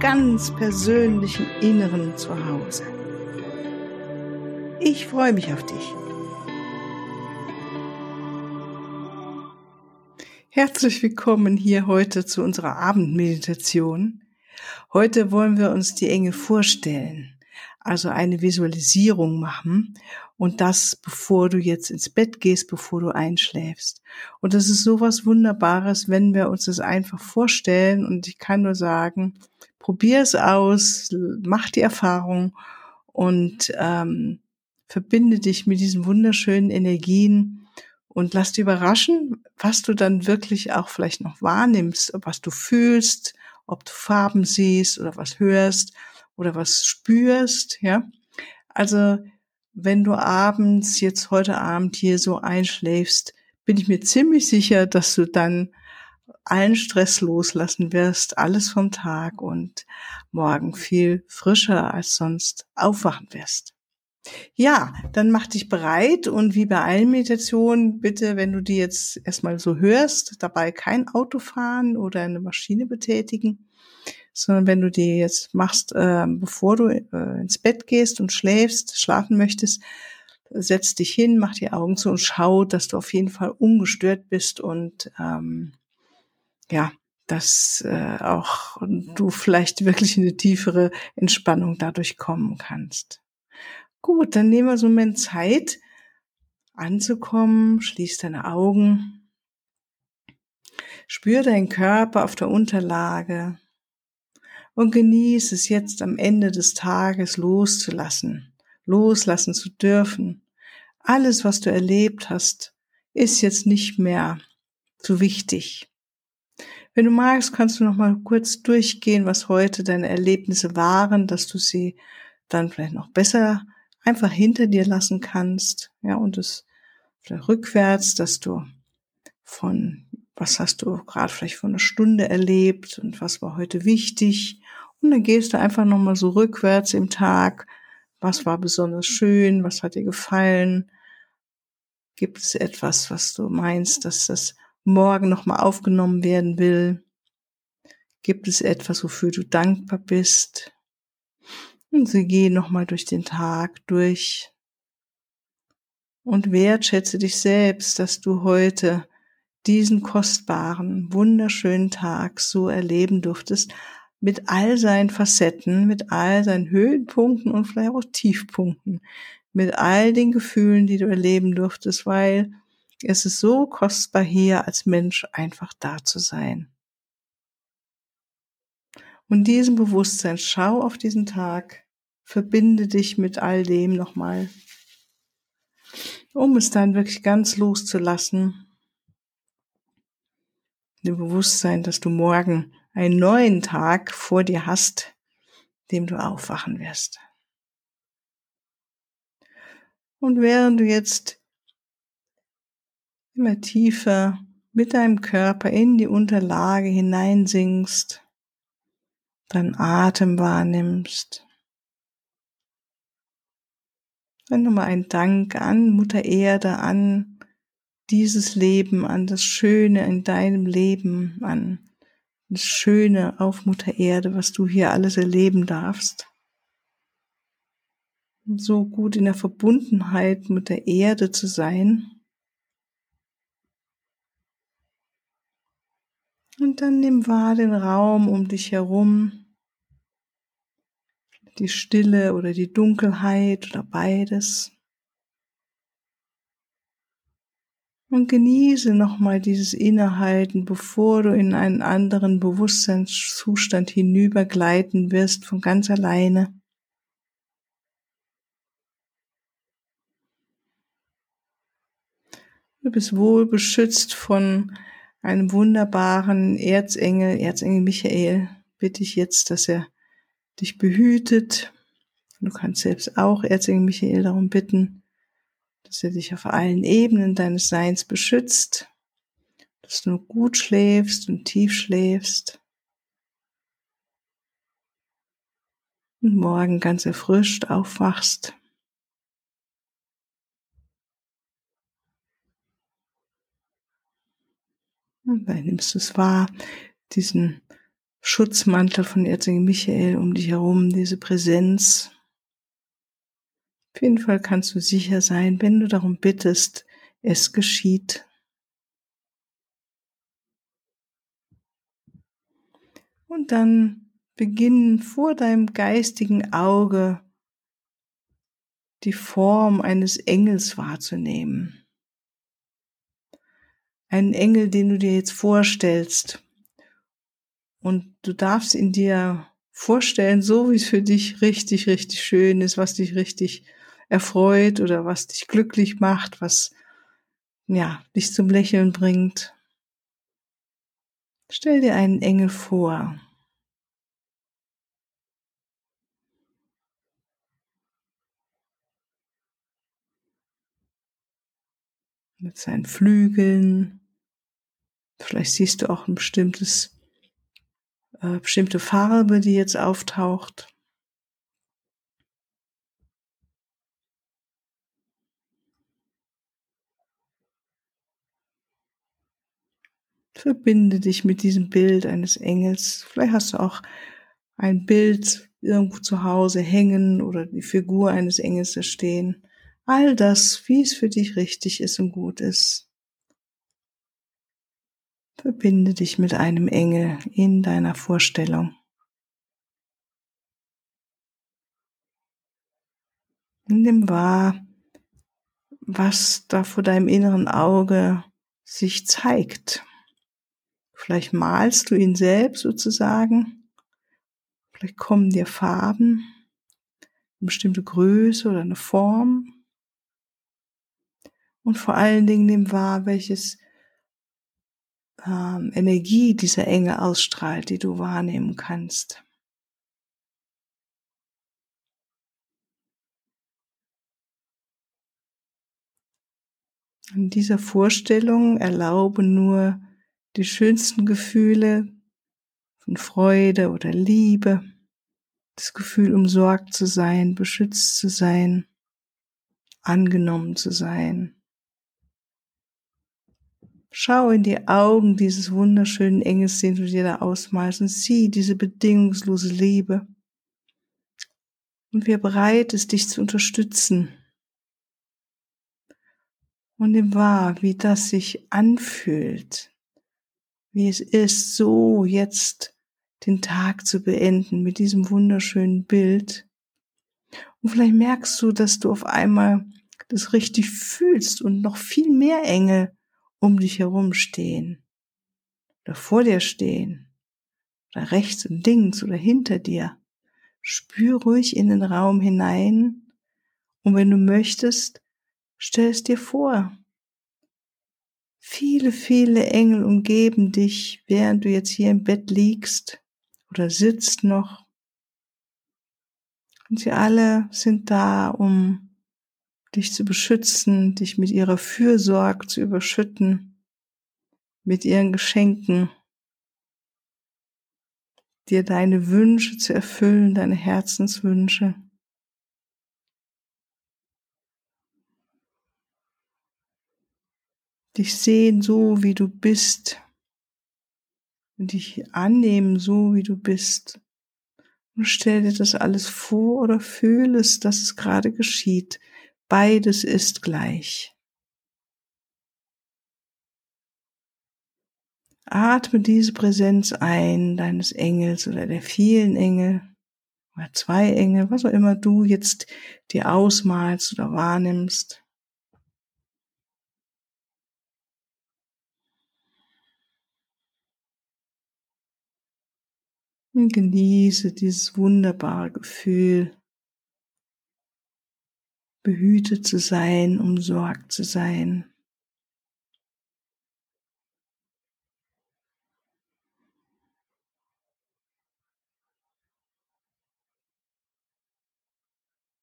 ganz persönlichen Inneren zu Hause. Ich freue mich auf dich. Herzlich willkommen hier heute zu unserer Abendmeditation. Heute wollen wir uns die Engel vorstellen also eine Visualisierung machen und das, bevor du jetzt ins Bett gehst, bevor du einschläfst. Und das ist sowas Wunderbares, wenn wir uns das einfach vorstellen und ich kann nur sagen, probier es aus, mach die Erfahrung und ähm, verbinde dich mit diesen wunderschönen Energien und lass dich überraschen, was du dann wirklich auch vielleicht noch wahrnimmst, was du fühlst, ob du Farben siehst oder was hörst oder was spürst, ja. Also, wenn du abends, jetzt heute Abend hier so einschläfst, bin ich mir ziemlich sicher, dass du dann allen Stress loslassen wirst, alles vom Tag und morgen viel frischer als sonst aufwachen wirst. Ja, dann mach dich bereit und wie bei allen Meditationen, bitte, wenn du die jetzt erstmal so hörst, dabei kein Auto fahren oder eine Maschine betätigen, sondern wenn du die jetzt machst, äh, bevor du äh, ins Bett gehst und schläfst, schlafen möchtest, setz dich hin, mach die Augen zu und schau, dass du auf jeden Fall ungestört bist und ähm, ja, dass äh, auch du vielleicht wirklich in eine tiefere Entspannung dadurch kommen kannst. Gut, dann nehmen wir so einen Moment Zeit anzukommen, schließ deine Augen, spür deinen Körper auf der Unterlage, und genieße es jetzt am Ende des Tages loszulassen, loslassen zu dürfen. Alles, was du erlebt hast, ist jetzt nicht mehr so wichtig. Wenn du magst, kannst du noch mal kurz durchgehen, was heute deine Erlebnisse waren, dass du sie dann vielleicht noch besser einfach hinter dir lassen kannst, ja, und es vielleicht rückwärts, dass du von was hast du gerade vielleicht vor einer Stunde erlebt und was war heute wichtig und dann gehst du einfach nochmal so rückwärts im Tag. Was war besonders schön? Was hat dir gefallen? Gibt es etwas, was du meinst, dass das morgen nochmal aufgenommen werden will? Gibt es etwas, wofür du dankbar bist? Und sie gehen nochmal durch den Tag durch und wertschätze dich selbst, dass du heute diesen kostbaren, wunderschönen Tag so erleben durftest, mit all seinen Facetten, mit all seinen Höhenpunkten und vielleicht auch Tiefpunkten, mit all den Gefühlen, die du erleben durftest, weil es ist so kostbar hier als Mensch einfach da zu sein. Und diesem Bewusstsein, schau auf diesen Tag, verbinde dich mit all dem nochmal, um es dann wirklich ganz loszulassen. Dem Bewusstsein, dass du morgen einen neuen Tag vor dir hast, dem du aufwachen wirst. Und während du jetzt immer tiefer mit deinem Körper in die Unterlage hineinsinkst, deinen Atem wahrnimmst, dann nochmal ein Dank an Mutter Erde, an dieses Leben, an das Schöne in deinem Leben, an das Schöne auf Mutter Erde, was du hier alles erleben darfst. So gut in der Verbundenheit mit der Erde zu sein. Und dann nimm wahr den Raum um dich herum, die Stille oder die Dunkelheit oder beides. Und genieße nochmal dieses Innehalten, bevor du in einen anderen Bewusstseinszustand hinübergleiten wirst von ganz alleine. Du bist wohl beschützt von einem wunderbaren Erzengel, Erzengel Michael. Bitte ich jetzt, dass er dich behütet. Du kannst selbst auch Erzengel Michael darum bitten, dass er dich auf allen Ebenen deines Seins beschützt, dass du gut schläfst und tief schläfst. Und morgen ganz erfrischt aufwachst. Dann nimmst du es wahr, diesen Schutzmantel von Erzengel Michael um dich herum, diese Präsenz. Auf jeden Fall kannst du sicher sein, wenn du darum bittest, es geschieht. Und dann beginnen vor deinem geistigen Auge die Form eines Engels wahrzunehmen. Einen Engel, den du dir jetzt vorstellst. Und du darfst ihn dir vorstellen, so wie es für dich richtig, richtig schön ist, was dich richtig erfreut oder was dich glücklich macht, was, ja, dich zum Lächeln bringt. Stell dir einen Engel vor. Mit seinen Flügeln. Vielleicht siehst du auch ein bestimmtes äh, bestimmte Farbe, die jetzt auftaucht. Verbinde dich mit diesem Bild eines Engels. Vielleicht hast du auch ein Bild irgendwo zu Hause hängen oder die Figur eines Engels da stehen. All das, wie es für dich richtig ist und gut ist. Verbinde dich mit einem Engel in deiner Vorstellung. Nimm wahr, was da vor deinem inneren Auge sich zeigt. Vielleicht malst du ihn selbst sozusagen. Vielleicht kommen dir Farben, eine bestimmte Größe oder eine Form. Und vor allen Dingen nimm wahr, welches ähm, Energie dieser Engel ausstrahlt, die du wahrnehmen kannst. In dieser Vorstellung erlaube nur die schönsten Gefühle von Freude oder Liebe, das Gefühl, umsorgt zu sein, beschützt zu sein, angenommen zu sein. Schau in die Augen dieses wunderschönen Engels, den du dir da ausmalst und sieh diese bedingungslose Liebe. Und wie er bereit ist, dich zu unterstützen. Und ihm wahr, wie das sich anfühlt, wie es ist, so jetzt den Tag zu beenden mit diesem wunderschönen Bild. Und vielleicht merkst du, dass du auf einmal das richtig fühlst und noch viel mehr Engel um dich herum stehen oder vor dir stehen oder rechts und links oder hinter dir. Spür ruhig in den Raum hinein und wenn du möchtest, stell es dir vor. Viele, viele Engel umgeben dich, während du jetzt hier im Bett liegst oder sitzt noch. Und sie alle sind da, um dich zu beschützen, dich mit ihrer Fürsorge zu überschütten, mit ihren Geschenken, dir deine Wünsche zu erfüllen, deine Herzenswünsche. Dich sehen so, wie du bist und dich annehmen so, wie du bist. Und stell dir das alles vor oder fühle es, dass es gerade geschieht. Beides ist gleich. Atme diese Präsenz ein, deines Engels oder der vielen Engel oder zwei Engel, was auch immer du jetzt dir ausmalst oder wahrnimmst. Und genieße dieses wunderbare Gefühl behütet zu sein, umsorgt zu sein.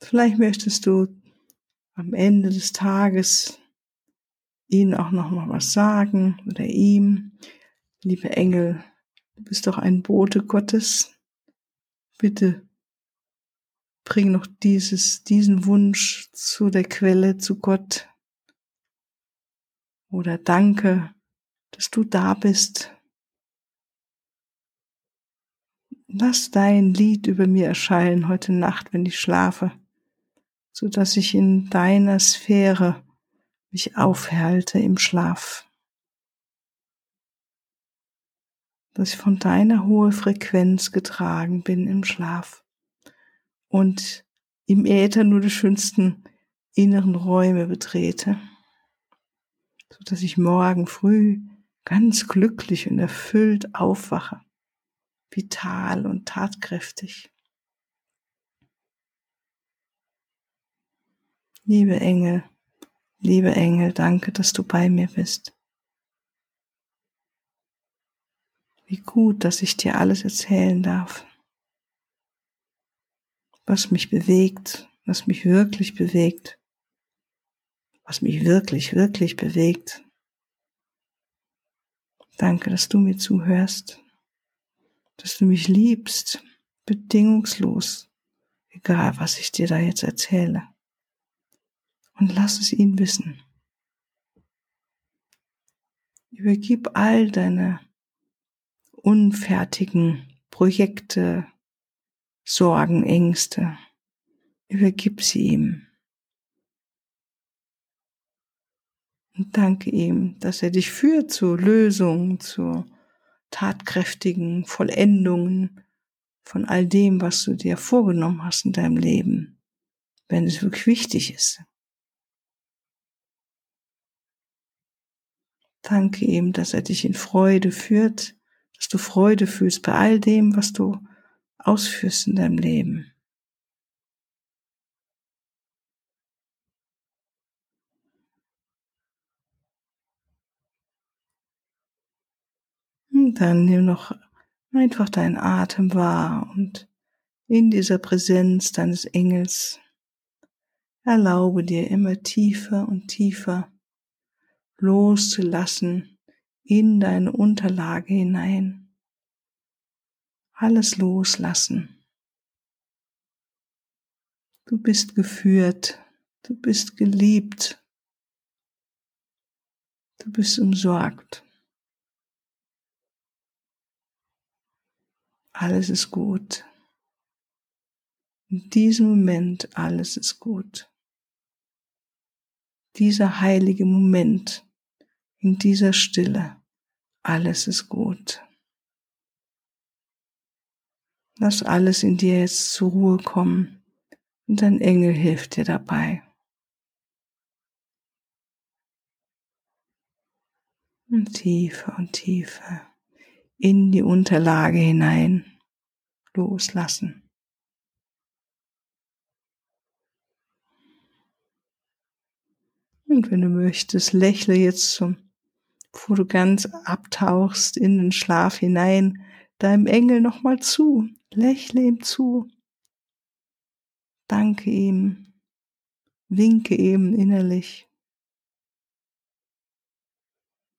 Vielleicht möchtest du am Ende des Tages ihnen auch noch mal was sagen oder ihm, liebe Engel, du bist doch ein Bote Gottes. Bitte bring noch dieses, diesen Wunsch zu der Quelle, zu Gott. Oder danke, dass du da bist. Lass dein Lied über mir erscheinen heute Nacht, wenn ich schlafe, so dass ich in deiner Sphäre mich aufhalte im Schlaf. Dass ich von deiner hohen Frequenz getragen bin im Schlaf und im Äther nur die schönsten inneren Räume betrete, so dass ich morgen früh ganz glücklich und erfüllt aufwache, vital und tatkräftig. Liebe Engel, liebe Engel, danke, dass du bei mir bist. Wie gut, dass ich dir alles erzählen darf was mich bewegt, was mich wirklich bewegt, was mich wirklich, wirklich bewegt. Danke, dass du mir zuhörst, dass du mich liebst, bedingungslos, egal was ich dir da jetzt erzähle. Und lass es ihn wissen. Übergib all deine unfertigen Projekte, Sorgen, Ängste. Übergib sie ihm. Und danke ihm, dass er dich führt zu Lösungen, zu tatkräftigen Vollendungen von all dem, was du dir vorgenommen hast in deinem Leben, wenn es wirklich wichtig ist. Danke ihm, dass er dich in Freude führt, dass du Freude fühlst bei all dem, was du ausführst in deinem Leben. Und dann nimm noch einfach deinen Atem wahr und in dieser Präsenz deines Engels erlaube dir immer tiefer und tiefer loszulassen in deine Unterlage hinein alles loslassen. Du bist geführt, du bist geliebt, du bist umsorgt. Alles ist gut. In diesem Moment alles ist gut. Dieser heilige Moment in dieser Stille, alles ist gut. Lass alles in dir jetzt zur Ruhe kommen und dein Engel hilft dir dabei. Und tiefer und tiefer in die Unterlage hinein loslassen. Und wenn du möchtest, lächle jetzt zum, bevor du ganz abtauchst in den Schlaf hinein, deinem Engel nochmal zu. Lächle ihm zu. Danke ihm. Winke ihm innerlich.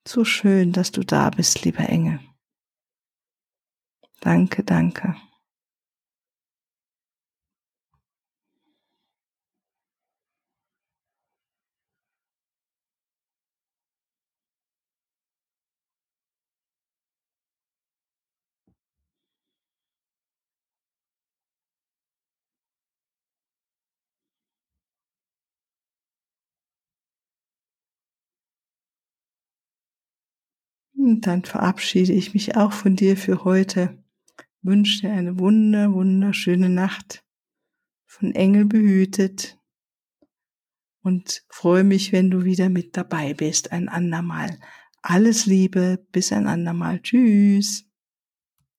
So schön, dass du da bist, lieber Engel. Danke, danke. Und dann verabschiede ich mich auch von dir für heute. Wünsche dir eine wunder, wunderschöne Nacht. Von Engel behütet. Und freue mich, wenn du wieder mit dabei bist, ein andermal. Alles Liebe, bis ein andermal. Tschüss.